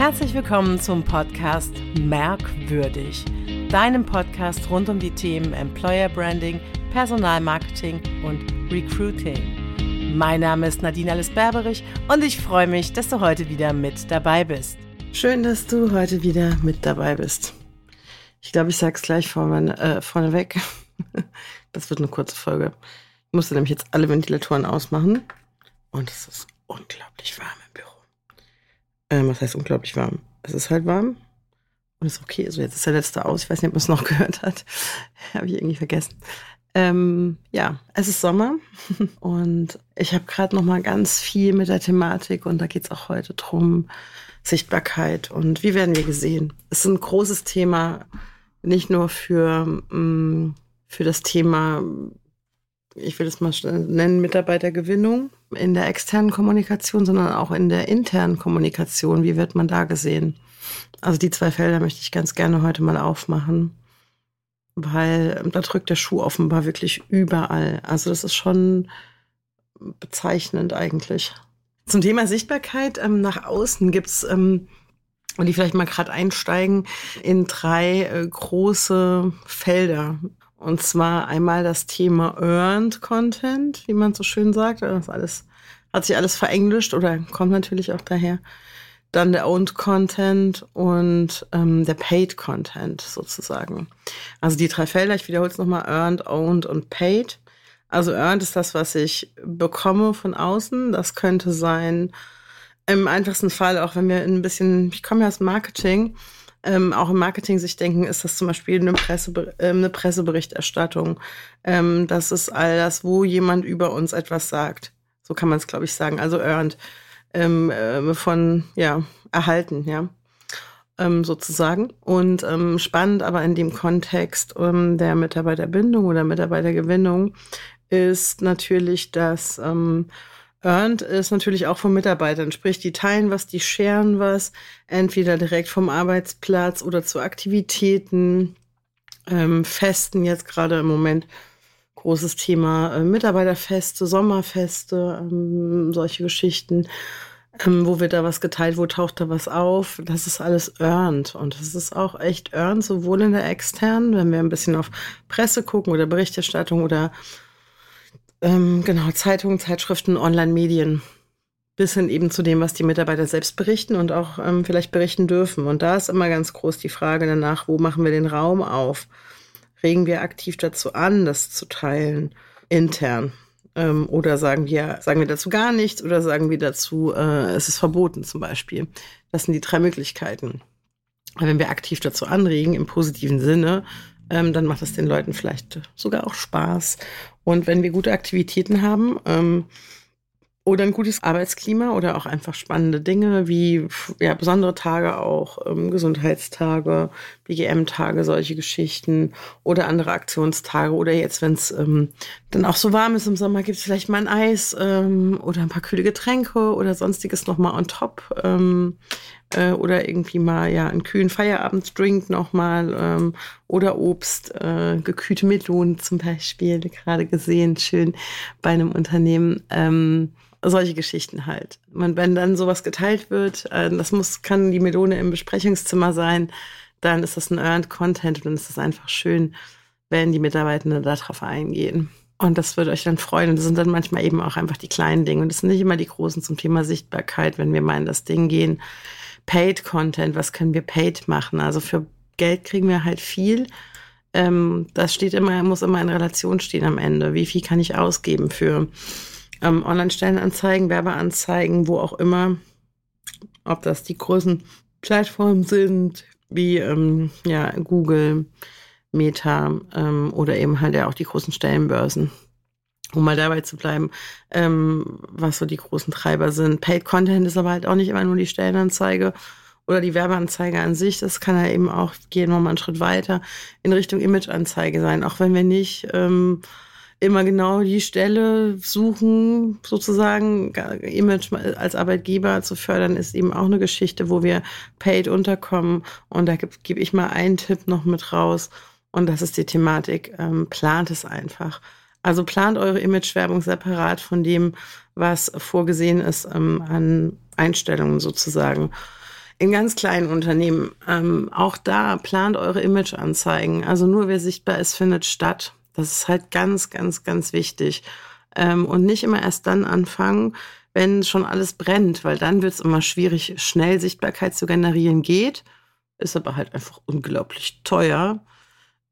Herzlich willkommen zum Podcast Merkwürdig, deinem Podcast rund um die Themen Employer Branding, Personalmarketing und Recruiting. Mein Name ist Nadine Alice Berberich und ich freue mich, dass du heute wieder mit dabei bist. Schön, dass du heute wieder mit dabei bist. Ich glaube, ich sage es gleich vorne, äh, vorneweg. Das wird eine kurze Folge. Ich musste nämlich jetzt alle Ventilatoren ausmachen. Und es ist unglaublich warm im Büro. Ähm, was heißt unglaublich warm? Es ist halt warm. Und es ist okay. Also jetzt ist der letzte aus. Ich weiß nicht, ob man es noch gehört hat. Habe ich irgendwie vergessen. Ähm, ja, es ist Sommer und ich habe gerade noch mal ganz viel mit der Thematik und da geht es auch heute drum Sichtbarkeit und wie werden wir gesehen. Es ist ein großes Thema, nicht nur für mm, für das Thema, ich will es mal nennen, Mitarbeitergewinnung in der externen Kommunikation, sondern auch in der internen Kommunikation. Wie wird man da gesehen? Also die zwei Felder möchte ich ganz gerne heute mal aufmachen, weil da drückt der Schuh offenbar wirklich überall. Also das ist schon bezeichnend eigentlich. Zum Thema Sichtbarkeit ähm, nach außen gibt's ähm, und die vielleicht mal gerade einsteigen in drei äh, große Felder. Und zwar einmal das Thema Earned Content, wie man so schön sagt. Das alles hat sich alles verenglischt oder kommt natürlich auch daher. Dann der Owned Content und ähm, der Paid Content sozusagen. Also die drei Felder, ich wiederhole es nochmal, Earned, Owned und Paid. Also Earned ist das, was ich bekomme von außen. Das könnte sein, im einfachsten Fall, auch wenn wir ein bisschen, ich komme ja aus Marketing, ähm, auch im Marketing sich denken, ist das zum Beispiel eine, Presse, äh, eine Presseberichterstattung. Ähm, das ist all das, wo jemand über uns etwas sagt. So kann man es, glaube ich, sagen. Also earned ähm, äh, von, ja, erhalten, ja. Ähm, sozusagen. Und ähm, spannend aber in dem Kontext ähm, der Mitarbeiterbindung oder Mitarbeitergewinnung ist natürlich, dass ähm, Earned ist natürlich auch von Mitarbeitern, sprich, die teilen was, die scheren was, entweder direkt vom Arbeitsplatz oder zu Aktivitäten, ähm, Festen jetzt gerade im Moment. Großes Thema äh, Mitarbeiterfeste, Sommerfeste, ähm, solche Geschichten. Ähm, wo wird da was geteilt, wo taucht da was auf? Das ist alles earned. Und das ist auch echt earned, sowohl in der externen, wenn wir ein bisschen auf Presse gucken oder Berichterstattung oder ähm, genau, Zeitungen, Zeitschriften, Online-Medien. Bis hin eben zu dem, was die Mitarbeiter selbst berichten und auch ähm, vielleicht berichten dürfen. Und da ist immer ganz groß die Frage danach, wo machen wir den Raum auf? Regen wir aktiv dazu an, das zu teilen, intern? Ähm, oder sagen wir, sagen wir dazu gar nichts oder sagen wir dazu, äh, es ist verboten zum Beispiel. Das sind die drei Möglichkeiten. Wenn wir aktiv dazu anregen, im positiven Sinne, ähm, dann macht es den Leuten vielleicht sogar auch Spaß. Und wenn wir gute Aktivitäten haben, ähm, oder ein gutes Arbeitsklima oder auch einfach spannende Dinge wie ja, besondere Tage auch, ähm, Gesundheitstage, BGM-Tage, solche Geschichten oder andere Aktionstage oder jetzt, wenn es ähm, dann auch so warm ist im Sommer, gibt es vielleicht mal ein Eis ähm, oder ein paar kühle Getränke oder sonstiges nochmal on top ähm, äh, oder irgendwie mal ja einen kühlen Feierabenddrink nochmal ähm, oder Obst, äh, gekühlte Melonen zum Beispiel, gerade gesehen, schön bei einem Unternehmen. Ähm, solche Geschichten halt. Wenn dann sowas geteilt wird, äh, das muss, kann die Melone im Besprechungszimmer sein, dann ist das ein Earned Content und dann ist es einfach schön, wenn die Mitarbeitenden darauf eingehen. Und das würde euch dann freuen. Und das sind dann manchmal eben auch einfach die kleinen Dinge. Und das sind nicht immer die großen zum Thema Sichtbarkeit, wenn wir mal in das Ding gehen. Paid Content, was können wir paid machen? Also für Geld kriegen wir halt viel. Ähm, das steht immer, muss immer in Relation stehen am Ende. Wie viel kann ich ausgeben für ähm, Online-Stellenanzeigen, Werbeanzeigen, wo auch immer, ob das die großen Plattformen sind, wie ähm, ja, Google, Meta ähm, oder eben halt ja auch die großen Stellenbörsen. Um mal dabei zu bleiben, ähm, was so die großen Treiber sind. Paid Content ist aber halt auch nicht immer nur die Stellenanzeige oder die Werbeanzeige an sich. Das kann ja eben auch, gehen wir mal einen Schritt weiter, in Richtung Imageanzeige sein. Auch wenn wir nicht ähm, immer genau die Stelle suchen, sozusagen Image als Arbeitgeber zu fördern, ist eben auch eine Geschichte, wo wir paid unterkommen. Und da gebe geb ich mal einen Tipp noch mit raus. Und das ist die Thematik, ähm, plant es einfach. Also plant eure Imagewerbung separat von dem, was vorgesehen ist ähm, an Einstellungen sozusagen. in ganz kleinen Unternehmen, ähm, auch da plant eure Imageanzeigen. Also nur wer sichtbar ist, findet statt. Das ist halt ganz, ganz, ganz wichtig. Ähm, und nicht immer erst dann anfangen, wenn schon alles brennt, weil dann wird es immer schwierig, schnell Sichtbarkeit zu generieren geht, ist aber halt einfach unglaublich teuer.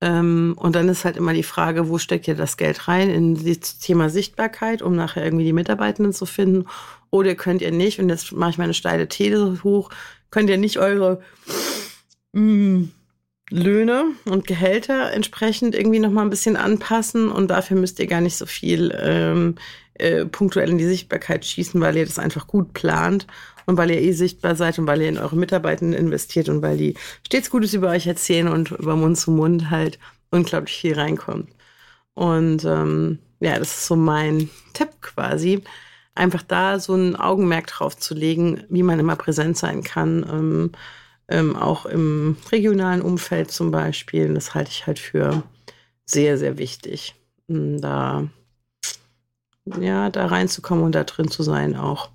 Ähm, und dann ist halt immer die Frage, wo steckt ihr das Geld rein in das Thema Sichtbarkeit, um nachher irgendwie die Mitarbeitenden zu finden? Oder könnt ihr nicht, und jetzt mache ich meine steile These hoch, könnt ihr nicht eure mm, Löhne und Gehälter entsprechend irgendwie nochmal ein bisschen anpassen und dafür müsst ihr gar nicht so viel ähm, äh, punktuell in die Sichtbarkeit schießen, weil ihr das einfach gut plant und weil ihr eh sichtbar seid und weil ihr in eure Mitarbeitenden investiert und weil die stets Gutes über euch erzählen und über Mund zu Mund halt unglaublich viel reinkommt. Und ähm, ja, das ist so mein Tipp quasi, einfach da so ein Augenmerk drauf zu legen, wie man immer präsent sein kann. Ähm, ähm, auch im regionalen Umfeld zum Beispiel. Das halte ich halt für sehr, sehr wichtig, da ja, da reinzukommen und da drin zu sein auch.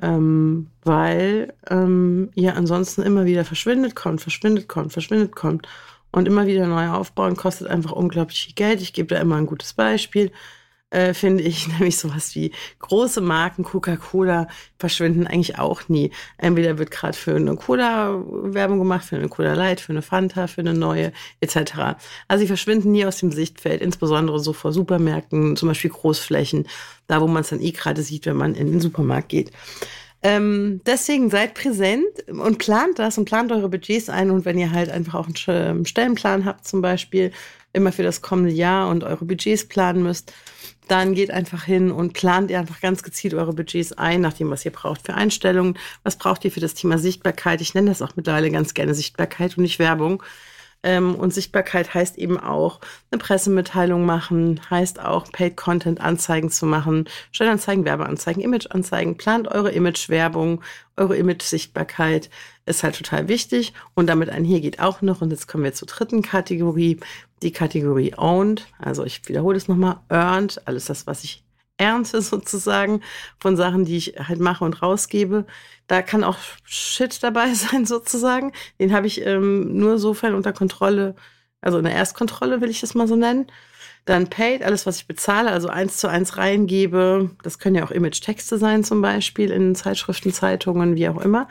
Ähm, weil ähm, ihr ansonsten immer wieder verschwindet kommt, verschwindet kommt, verschwindet kommt und immer wieder neu aufbauen kostet einfach unglaublich viel Geld. Ich gebe da immer ein gutes Beispiel äh, finde ich, nämlich sowas wie große Marken, Coca-Cola, verschwinden eigentlich auch nie. Entweder wird gerade für eine Cola Werbung gemacht, für eine Cola Light, für eine Fanta, für eine neue, etc. Also sie verschwinden nie aus dem Sichtfeld, insbesondere so vor Supermärkten, zum Beispiel Großflächen, da wo man es dann eh gerade sieht, wenn man in den Supermarkt geht. Ähm, deswegen seid präsent und plant das und plant eure Budgets ein. Und wenn ihr halt einfach auch einen Stellenplan habt, zum Beispiel, immer für das kommende Jahr und eure Budgets planen müsst, dann geht einfach hin und plant ihr einfach ganz gezielt eure Budgets ein, nach dem, was ihr braucht für Einstellungen. Was braucht ihr für das Thema Sichtbarkeit? Ich nenne das auch mittlerweile ganz gerne Sichtbarkeit und nicht Werbung. Ähm, und Sichtbarkeit heißt eben auch eine Pressemitteilung machen, heißt auch Paid Content Anzeigen zu machen, Stellanzeigen, Werbeanzeigen, Imageanzeigen. Plant eure Image-Werbung, eure Image-Sichtbarkeit ist halt total wichtig. Und damit einher geht auch noch, und jetzt kommen wir zur dritten Kategorie, die Kategorie Owned. Also ich wiederhole es nochmal, Earned, alles das, was ich ernte sozusagen von Sachen, die ich halt mache und rausgebe. Da kann auch Shit dabei sein sozusagen. Den habe ich ähm, nur sofern unter Kontrolle, also in der Erstkontrolle will ich das mal so nennen. Dann Paid, alles, was ich bezahle, also eins zu eins reingebe. Das können ja auch Image-Texte sein zum Beispiel in Zeitschriften, Zeitungen, wie auch immer.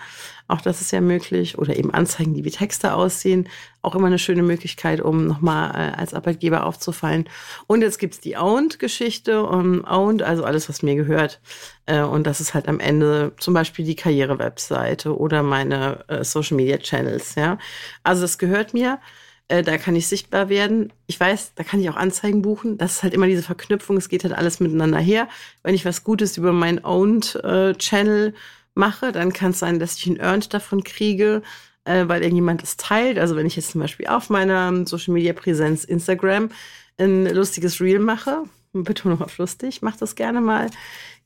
Auch das ist ja möglich. Oder eben Anzeigen, die wie Texte aussehen. Auch immer eine schöne Möglichkeit, um nochmal äh, als Arbeitgeber aufzufallen. Und jetzt gibt's die Owned-Geschichte. Um, Owned, also alles, was mir gehört. Äh, und das ist halt am Ende zum Beispiel die Karriere-Webseite oder meine äh, Social-Media-Channels. Ja? Also das gehört mir. Äh, da kann ich sichtbar werden. Ich weiß, da kann ich auch Anzeigen buchen. Das ist halt immer diese Verknüpfung. Es geht halt alles miteinander her. Wenn ich was Gutes über meinen Owned äh, Channel mache, dann kann es sein, dass ich ein Earned davon kriege, äh, weil irgendjemand es teilt. Also wenn ich jetzt zum Beispiel auf meiner Social Media Präsenz Instagram ein lustiges Reel mache, Betonung auf lustig, macht das gerne mal.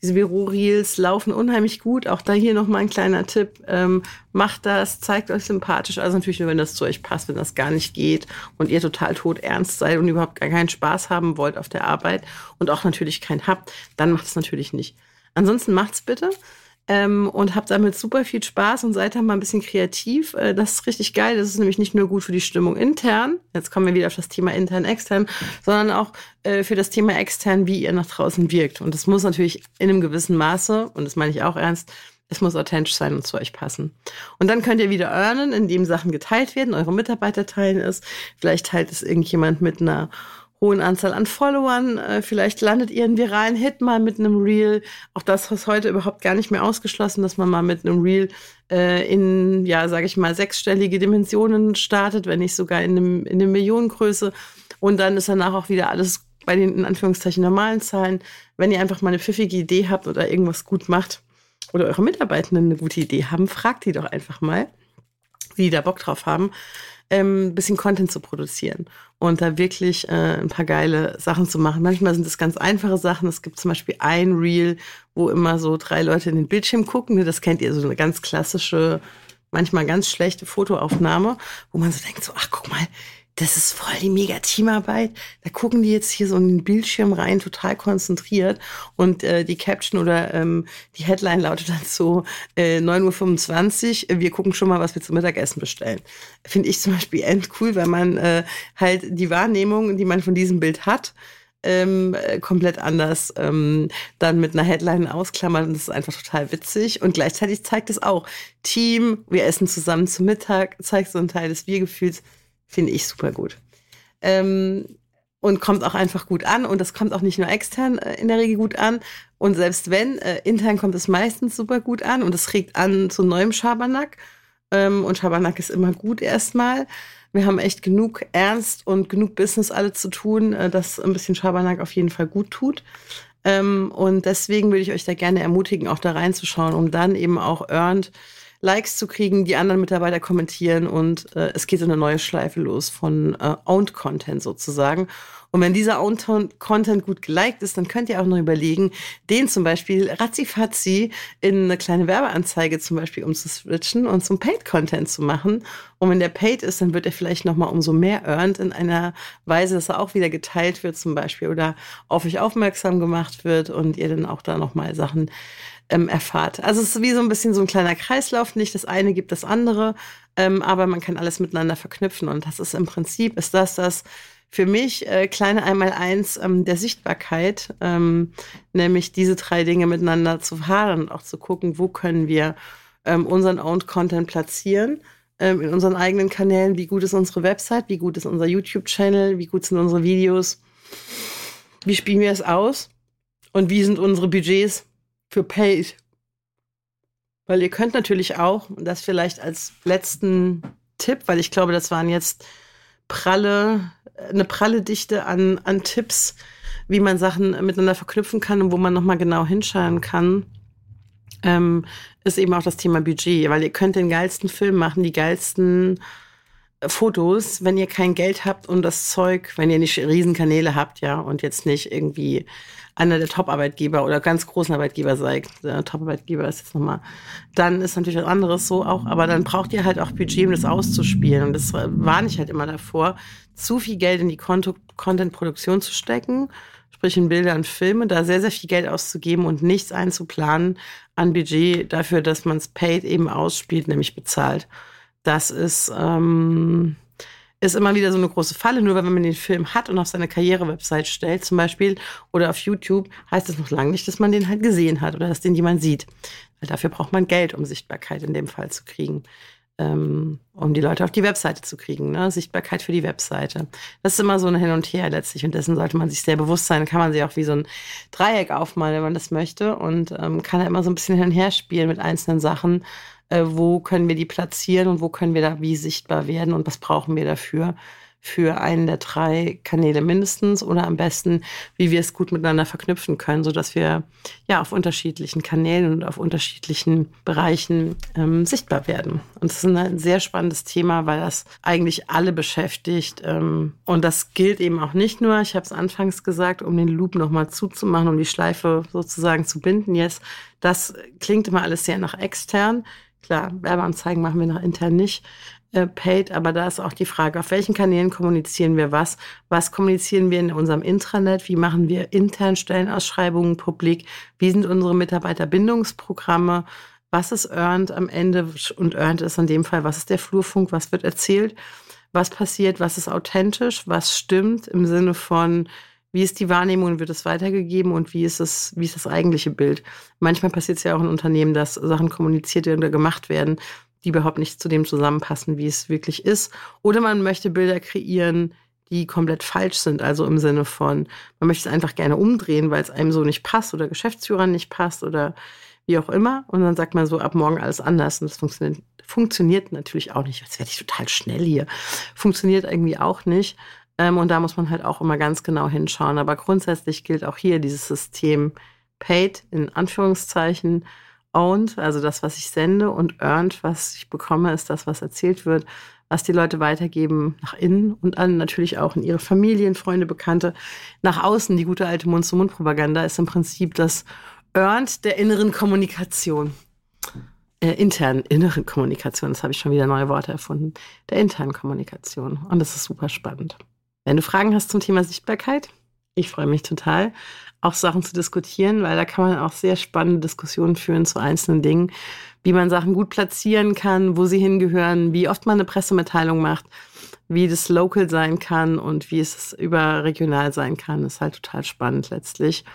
Diese Büro-Reels laufen unheimlich gut. Auch da hier nochmal ein kleiner Tipp. Ähm, macht das, zeigt euch sympathisch. Also natürlich nur, wenn das zu euch passt, wenn das gar nicht geht und ihr total tot ernst seid und überhaupt gar keinen Spaß haben wollt auf der Arbeit und auch natürlich keinen habt, dann macht es natürlich nicht. Ansonsten macht's bitte ähm, und habt damit super viel Spaß und seid da mal ein bisschen kreativ. Äh, das ist richtig geil. Das ist nämlich nicht nur gut für die Stimmung intern, jetzt kommen wir wieder auf das Thema intern, extern, sondern auch äh, für das Thema extern, wie ihr nach draußen wirkt. Und das muss natürlich in einem gewissen Maße, und das meine ich auch ernst, es muss authentisch sein und zu euch passen. Und dann könnt ihr wieder earnen, indem Sachen geteilt werden, eure Mitarbeiter teilen es. Vielleicht teilt es irgendjemand mit einer hohen Anzahl an Followern. Äh, vielleicht landet ihr einen viralen Hit mal mit einem Reel. Auch das ist heute überhaupt gar nicht mehr ausgeschlossen, dass man mal mit einem Reel äh, in, ja, sage ich mal, sechsstellige Dimensionen startet, wenn nicht sogar in, einem, in einer Millionengröße. Und dann ist danach auch wieder alles bei den in Anführungszeichen normalen Zahlen. Wenn ihr einfach mal eine pfiffige Idee habt oder irgendwas gut macht oder eure Mitarbeitenden eine gute Idee haben, fragt die doch einfach mal, wie die da Bock drauf haben ähm, bisschen Content zu produzieren und da wirklich äh, ein paar geile Sachen zu machen. Manchmal sind es ganz einfache Sachen. Es gibt zum Beispiel ein Reel, wo immer so drei Leute in den Bildschirm gucken. Das kennt ihr, so eine ganz klassische, manchmal ganz schlechte Fotoaufnahme, wo man so denkt, so, ach guck mal, das ist voll die mega Teamarbeit. Da gucken die jetzt hier so in den Bildschirm rein, total konzentriert. Und äh, die Caption oder ähm, die Headline lautet dann so, äh, 9.25 Uhr, wir gucken schon mal, was wir zum Mittagessen bestellen. Finde ich zum Beispiel end cool, weil man äh, halt die Wahrnehmung, die man von diesem Bild hat, ähm, äh, komplett anders ähm, dann mit einer Headline ausklammern. Und das ist einfach total witzig. Und gleichzeitig zeigt es auch Team, wir essen zusammen zu Mittag, zeigt so einen Teil des Wir-Gefühls. Finde ich super gut. Ähm, und kommt auch einfach gut an. Und das kommt auch nicht nur extern äh, in der Regel gut an. Und selbst wenn, äh, intern kommt es meistens super gut an. Und es regt an zu neuem Schabernack. Ähm, und Schabernack ist immer gut erstmal. Wir haben echt genug Ernst und genug Business alle zu tun, äh, dass ein bisschen Schabernack auf jeden Fall gut tut. Ähm, und deswegen würde ich euch da gerne ermutigen, auch da reinzuschauen, um dann eben auch earned Likes zu kriegen, die anderen Mitarbeiter kommentieren und äh, es geht so eine neue Schleife los von äh, Owned Content sozusagen. Und wenn dieser Owned Content gut geliked ist, dann könnt ihr auch noch überlegen, den zum Beispiel ratzifatzi in eine kleine Werbeanzeige zum Beispiel umzuswitchen und zum Paid Content zu machen. Und wenn der Paid ist, dann wird er vielleicht nochmal umso mehr earned in einer Weise, dass er auch wieder geteilt wird zum Beispiel oder auf euch aufmerksam gemacht wird und ihr dann auch da nochmal Sachen ähm, erfahrt. Also es ist wie so ein bisschen so ein kleiner Kreislauf, nicht das eine gibt das andere, ähm, aber man kann alles miteinander verknüpfen und das ist im Prinzip, ist das das für mich äh, kleine Einmaleins ähm, der Sichtbarkeit, ähm, nämlich diese drei Dinge miteinander zu verharren und auch zu gucken, wo können wir ähm, unseren Owned Content platzieren ähm, in unseren eigenen Kanälen, wie gut ist unsere Website, wie gut ist unser YouTube-Channel, wie gut sind unsere Videos, wie spielen wir es aus? Und wie sind unsere Budgets für Paid. Weil ihr könnt natürlich auch, und das vielleicht als letzten Tipp, weil ich glaube, das waren jetzt pralle, eine pralle Dichte an, an Tipps, wie man Sachen miteinander verknüpfen kann und wo man nochmal genau hinschauen kann, ähm, ist eben auch das Thema Budget, weil ihr könnt den geilsten Film machen, die geilsten Fotos, wenn ihr kein Geld habt um das Zeug, wenn ihr nicht Riesenkanäle habt, ja, und jetzt nicht irgendwie einer der Top-Arbeitgeber oder ganz großen Arbeitgeber seid, der Top-Arbeitgeber ist jetzt nochmal, dann ist natürlich was anderes so auch, aber dann braucht ihr halt auch Budget, um das auszuspielen. Und das warne ich halt immer davor, zu viel Geld in die Content-Produktion zu stecken, sprich in Bilder und Filme, da sehr, sehr viel Geld auszugeben und nichts einzuplanen an Budget dafür, dass man es paid eben ausspielt, nämlich bezahlt. Das ist, ähm, ist immer wieder so eine große Falle. Nur wenn man den Film hat und auf seine Karriere-Website stellt, zum Beispiel, oder auf YouTube, heißt das noch lange nicht, dass man den halt gesehen hat oder dass den jemand sieht. Weil dafür braucht man Geld, um Sichtbarkeit in dem Fall zu kriegen. Ähm, um die Leute auf die Webseite zu kriegen, ne? Sichtbarkeit für die Webseite. Das ist immer so ein Hin und Her letztlich und dessen sollte man sich sehr bewusst sein. Kann man sich auch wie so ein Dreieck aufmalen, wenn man das möchte und ähm, kann da immer so ein bisschen hin und her spielen mit einzelnen Sachen äh, wo können wir die platzieren und wo können wir da wie sichtbar werden und was brauchen wir dafür für einen der drei Kanäle mindestens oder am besten, wie wir es gut miteinander verknüpfen können, so dass wir ja auf unterschiedlichen Kanälen und auf unterschiedlichen Bereichen ähm, sichtbar werden. Und das ist ein sehr spannendes Thema, weil das eigentlich alle beschäftigt. Ähm, und das gilt eben auch nicht nur, ich habe es anfangs gesagt, um den Loop nochmal zuzumachen, um die Schleife sozusagen zu binden jetzt. Das klingt immer alles sehr nach extern. Klar, Werbeanzeigen machen wir nach intern nicht äh, paid, aber da ist auch die Frage, auf welchen Kanälen kommunizieren wir was? Was kommunizieren wir in unserem Intranet? Wie machen wir intern Stellenausschreibungen publik? Wie sind unsere Mitarbeiterbindungsprogramme? Was ist earned am Ende? Und earned ist in dem Fall, was ist der Flurfunk? Was wird erzählt? Was passiert? Was ist authentisch? Was stimmt im Sinne von, wie ist die Wahrnehmung, wird es weitergegeben und wie ist es, wie ist das eigentliche Bild? Manchmal passiert es ja auch in Unternehmen, dass Sachen kommuniziert werden oder gemacht werden, die überhaupt nicht zu dem zusammenpassen, wie es wirklich ist. Oder man möchte Bilder kreieren, die komplett falsch sind. Also im Sinne von, man möchte es einfach gerne umdrehen, weil es einem so nicht passt oder Geschäftsführern nicht passt oder wie auch immer. Und dann sagt man so, ab morgen alles anders. Und das funktioniert, funktioniert natürlich auch nicht. Jetzt werde ich total schnell hier. Funktioniert irgendwie auch nicht. Ähm, und da muss man halt auch immer ganz genau hinschauen. Aber grundsätzlich gilt auch hier dieses System paid in Anführungszeichen, owned, also das, was ich sende und earned, was ich bekomme, ist das, was erzählt wird, was die Leute weitergeben nach innen und an natürlich auch in ihre Familien, Freunde, Bekannte. Nach außen, die gute alte Mund-zu-Mund-Propaganda ist im Prinzip das earned der inneren Kommunikation. äh, internen, inneren Kommunikation. Das habe ich schon wieder neue Worte erfunden. Der internen Kommunikation. Und das ist super spannend. Wenn du Fragen hast zum Thema Sichtbarkeit, ich freue mich total, auch Sachen zu diskutieren, weil da kann man auch sehr spannende Diskussionen führen zu einzelnen Dingen, wie man Sachen gut platzieren kann, wo sie hingehören, wie oft man eine Pressemitteilung macht, wie das local sein kann und wie es überregional sein kann. Das ist halt total spannend letztlich.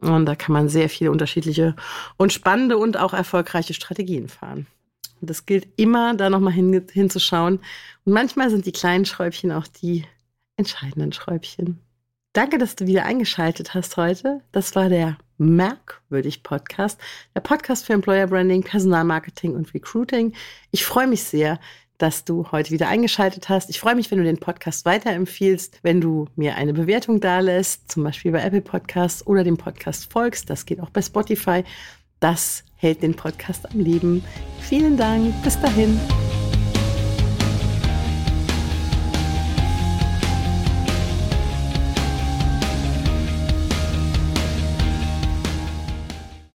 Und da kann man sehr viele unterschiedliche und spannende und auch erfolgreiche Strategien fahren. Und das gilt immer, da nochmal hin, hinzuschauen. Und manchmal sind die kleinen Schräubchen auch die entscheidenden Schräubchen. Danke, dass du wieder eingeschaltet hast heute. Das war der Merkwürdig Podcast, der Podcast für Employer Branding, Personalmarketing und Recruiting. Ich freue mich sehr, dass du heute wieder eingeschaltet hast. Ich freue mich, wenn du den Podcast weiterempfiehlst, wenn du mir eine Bewertung dalässt, zum Beispiel bei Apple Podcasts oder dem Podcast folgst. Das geht auch bei Spotify. Das hält den Podcast am Leben. Vielen Dank. Bis dahin.